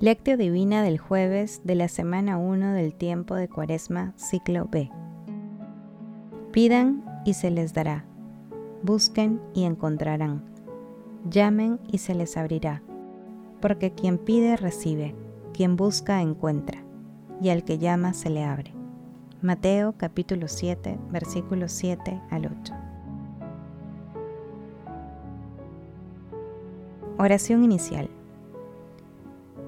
Lectio Divina del jueves de la semana 1 del tiempo de Cuaresma, ciclo B. Pidan y se les dará. Busquen y encontrarán. Llamen y se les abrirá. Porque quien pide recibe, quien busca encuentra, y al que llama se le abre. Mateo capítulo 7, versículos 7 al 8. Oración inicial.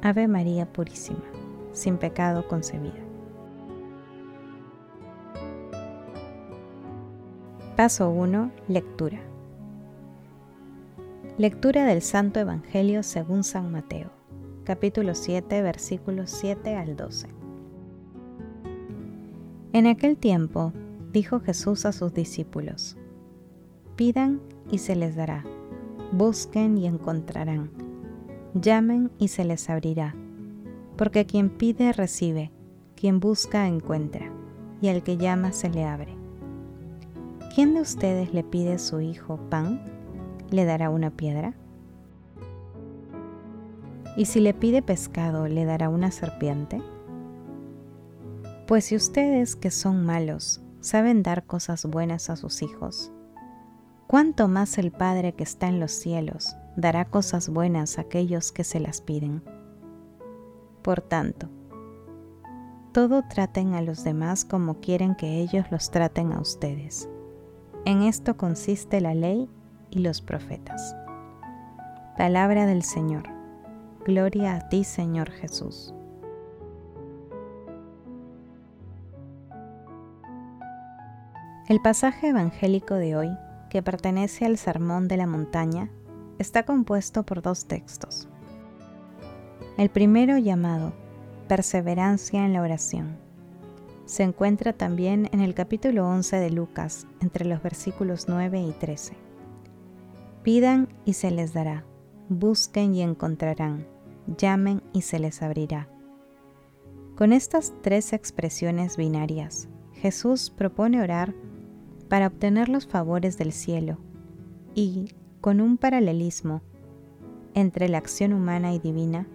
Ave María Purísima, sin pecado concebida. Paso 1. Lectura. Lectura del Santo Evangelio según San Mateo, capítulo 7, versículos 7 al 12. En aquel tiempo dijo Jesús a sus discípulos, Pidan y se les dará, busquen y encontrarán Llamen y se les abrirá, porque quien pide recibe, quien busca encuentra, y al que llama se le abre. ¿Quién de ustedes le pide a su hijo pan? ¿Le dará una piedra? ¿Y si le pide pescado, le dará una serpiente? Pues si ustedes, que son malos, saben dar cosas buenas a sus hijos, ¿cuánto más el Padre que está en los cielos dará cosas buenas a aquellos que se las piden. Por tanto, todo traten a los demás como quieren que ellos los traten a ustedes. En esto consiste la ley y los profetas. Palabra del Señor. Gloria a ti, Señor Jesús. El pasaje evangélico de hoy, que pertenece al Sermón de la Montaña, está compuesto por dos textos. El primero llamado Perseverancia en la oración. Se encuentra también en el capítulo 11 de Lucas, entre los versículos 9 y 13. Pidan y se les dará, busquen y encontrarán, llamen y se les abrirá. Con estas tres expresiones binarias, Jesús propone orar para obtener los favores del cielo y con un paralelismo entre la acción humana y divina,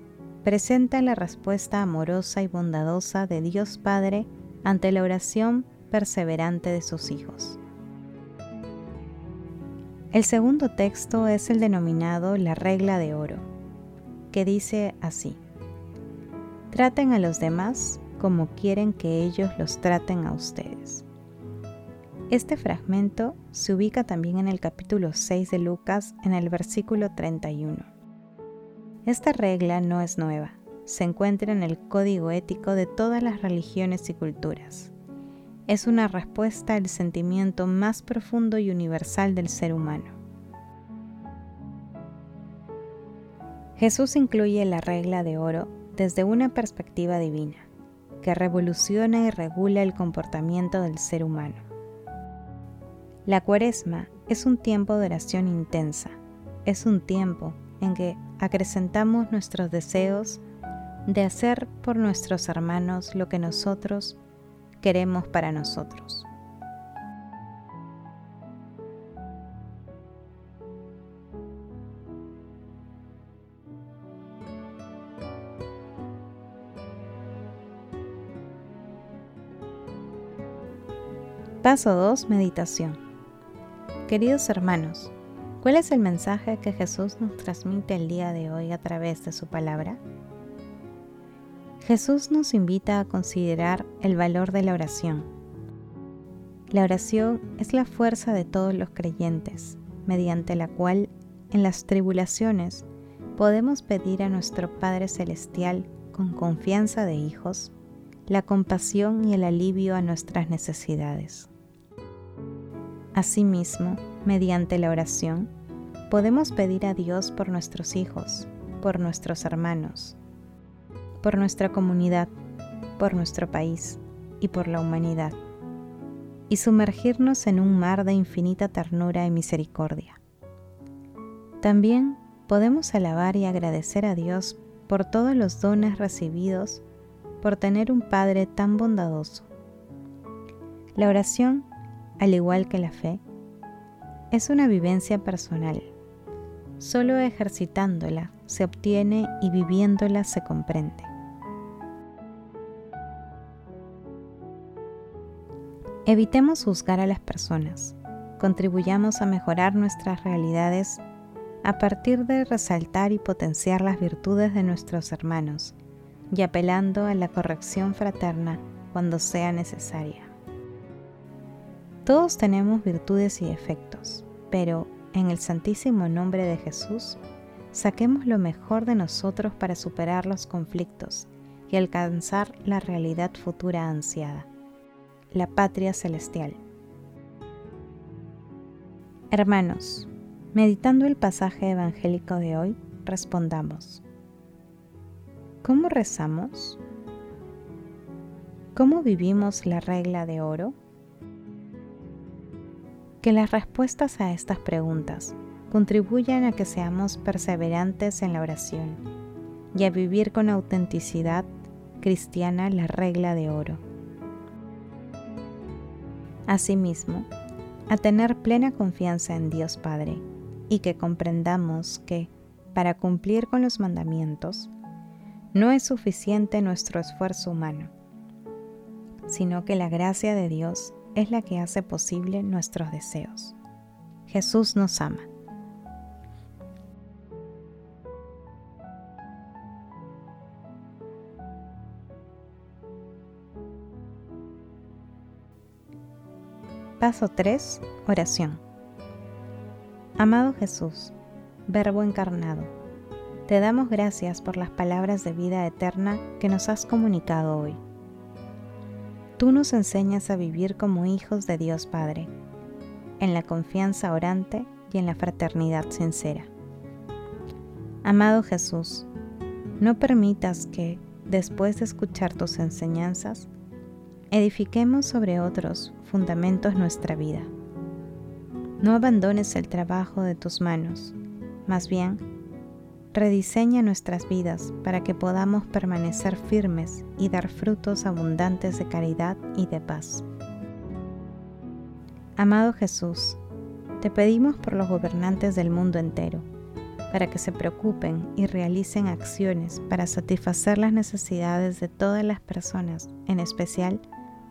presenta la respuesta amorosa y bondadosa de Dios Padre ante la oración perseverante de sus hijos. El segundo texto es el denominado la regla de oro, que dice así, traten a los demás como quieren que ellos los traten a ustedes. Este fragmento se ubica también en el capítulo 6 de Lucas en el versículo 31. Esta regla no es nueva, se encuentra en el código ético de todas las religiones y culturas. Es una respuesta al sentimiento más profundo y universal del ser humano. Jesús incluye la regla de oro desde una perspectiva divina, que revoluciona y regula el comportamiento del ser humano. La cuaresma es un tiempo de oración intensa, es un tiempo en que acrecentamos nuestros deseos de hacer por nuestros hermanos lo que nosotros queremos para nosotros. Paso 2. Meditación. Queridos hermanos, ¿cuál es el mensaje que Jesús nos transmite el día de hoy a través de su palabra? Jesús nos invita a considerar el valor de la oración. La oración es la fuerza de todos los creyentes, mediante la cual en las tribulaciones podemos pedir a nuestro Padre Celestial con confianza de hijos la compasión y el alivio a nuestras necesidades. Asimismo, mediante la oración, podemos pedir a Dios por nuestros hijos, por nuestros hermanos, por nuestra comunidad, por nuestro país y por la humanidad, y sumergirnos en un mar de infinita ternura y misericordia. También podemos alabar y agradecer a Dios por todos los dones recibidos por tener un Padre tan bondadoso. La oración, al igual que la fe, es una vivencia personal. Solo ejercitándola se obtiene y viviéndola se comprende. Evitemos juzgar a las personas, contribuyamos a mejorar nuestras realidades a partir de resaltar y potenciar las virtudes de nuestros hermanos y apelando a la corrección fraterna cuando sea necesaria. Todos tenemos virtudes y defectos, pero en el santísimo nombre de Jesús, saquemos lo mejor de nosotros para superar los conflictos y alcanzar la realidad futura ansiada la patria celestial. Hermanos, meditando el pasaje evangélico de hoy, respondamos. ¿Cómo rezamos? ¿Cómo vivimos la regla de oro? Que las respuestas a estas preguntas contribuyan a que seamos perseverantes en la oración y a vivir con autenticidad cristiana la regla de oro. Asimismo, a tener plena confianza en Dios Padre y que comprendamos que, para cumplir con los mandamientos, no es suficiente nuestro esfuerzo humano, sino que la gracia de Dios es la que hace posible nuestros deseos. Jesús nos ama. Paso 3. Oración. Amado Jesús, Verbo encarnado, te damos gracias por las palabras de vida eterna que nos has comunicado hoy. Tú nos enseñas a vivir como hijos de Dios Padre, en la confianza orante y en la fraternidad sincera. Amado Jesús, no permitas que, después de escuchar tus enseñanzas, edifiquemos sobre otros fundamentos nuestra vida. No abandones el trabajo de tus manos, más bien, rediseña nuestras vidas para que podamos permanecer firmes y dar frutos abundantes de caridad y de paz. Amado Jesús, te pedimos por los gobernantes del mundo entero, para que se preocupen y realicen acciones para satisfacer las necesidades de todas las personas, en especial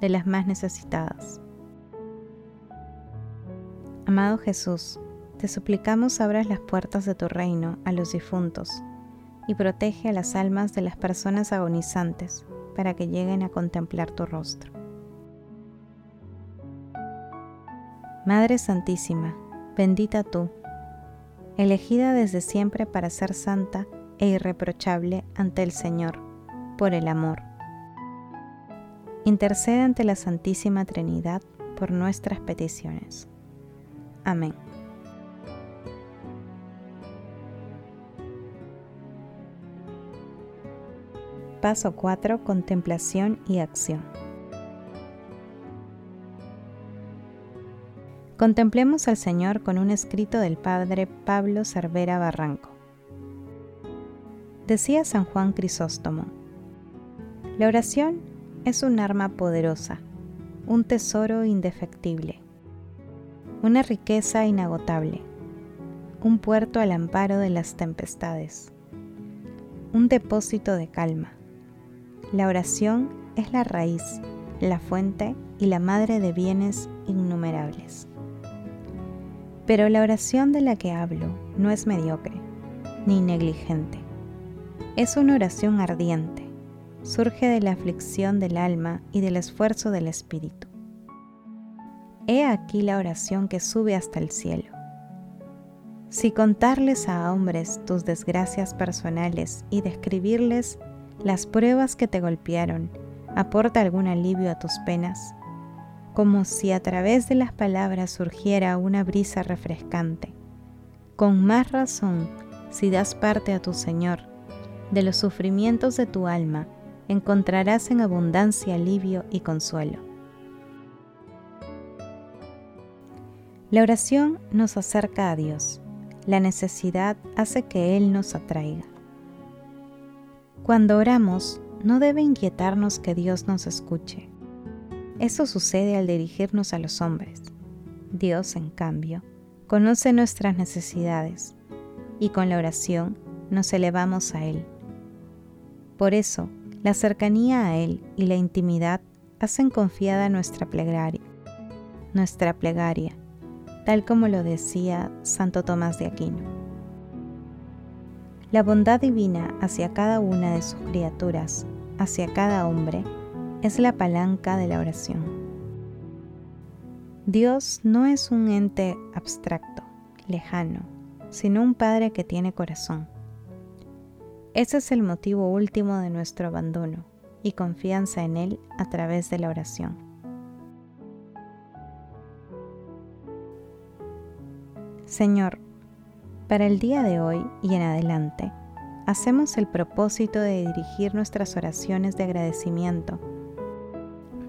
de las más necesitadas. Amado Jesús, te suplicamos abras las puertas de tu reino a los difuntos y protege a las almas de las personas agonizantes para que lleguen a contemplar tu rostro. Madre Santísima, bendita tú, elegida desde siempre para ser santa e irreprochable ante el Señor, por el amor intercede ante la Santísima Trinidad por nuestras peticiones. Amén. Paso 4. Contemplación y acción. Contemplemos al Señor con un escrito del Padre Pablo Cervera Barranco. Decía San Juan Crisóstomo, la oración es un arma poderosa, un tesoro indefectible, una riqueza inagotable, un puerto al amparo de las tempestades, un depósito de calma. La oración es la raíz, la fuente y la madre de bienes innumerables. Pero la oración de la que hablo no es mediocre ni negligente. Es una oración ardiente surge de la aflicción del alma y del esfuerzo del espíritu. He aquí la oración que sube hasta el cielo. Si contarles a hombres tus desgracias personales y describirles las pruebas que te golpearon aporta algún alivio a tus penas, como si a través de las palabras surgiera una brisa refrescante. Con más razón, si das parte a tu Señor de los sufrimientos de tu alma encontrarás en abundancia alivio y consuelo. La oración nos acerca a Dios. La necesidad hace que Él nos atraiga. Cuando oramos, no debe inquietarnos que Dios nos escuche. Eso sucede al dirigirnos a los hombres. Dios, en cambio, conoce nuestras necesidades y con la oración nos elevamos a Él. Por eso, la cercanía a Él y la intimidad hacen confiada nuestra plegaria, nuestra plegaria, tal como lo decía Santo Tomás de Aquino. La bondad divina hacia cada una de sus criaturas, hacia cada hombre, es la palanca de la oración. Dios no es un ente abstracto, lejano, sino un Padre que tiene corazón. Ese es el motivo último de nuestro abandono y confianza en Él a través de la oración. Señor, para el día de hoy y en adelante, hacemos el propósito de dirigir nuestras oraciones de agradecimiento,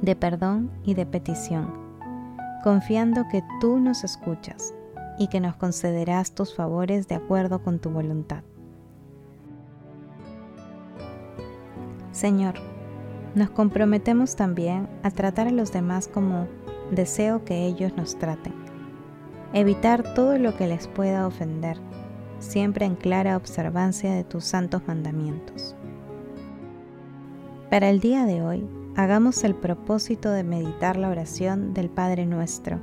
de perdón y de petición, confiando que tú nos escuchas y que nos concederás tus favores de acuerdo con tu voluntad. Señor, nos comprometemos también a tratar a los demás como deseo que ellos nos traten. Evitar todo lo que les pueda ofender, siempre en clara observancia de tus santos mandamientos. Para el día de hoy, hagamos el propósito de meditar la oración del Padre nuestro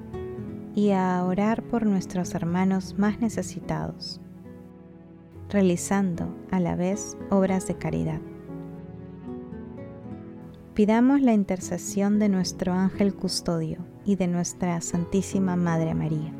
y a orar por nuestros hermanos más necesitados, realizando a la vez obras de caridad. Pidamos la intercesión de nuestro ángel custodio y de nuestra Santísima Madre María.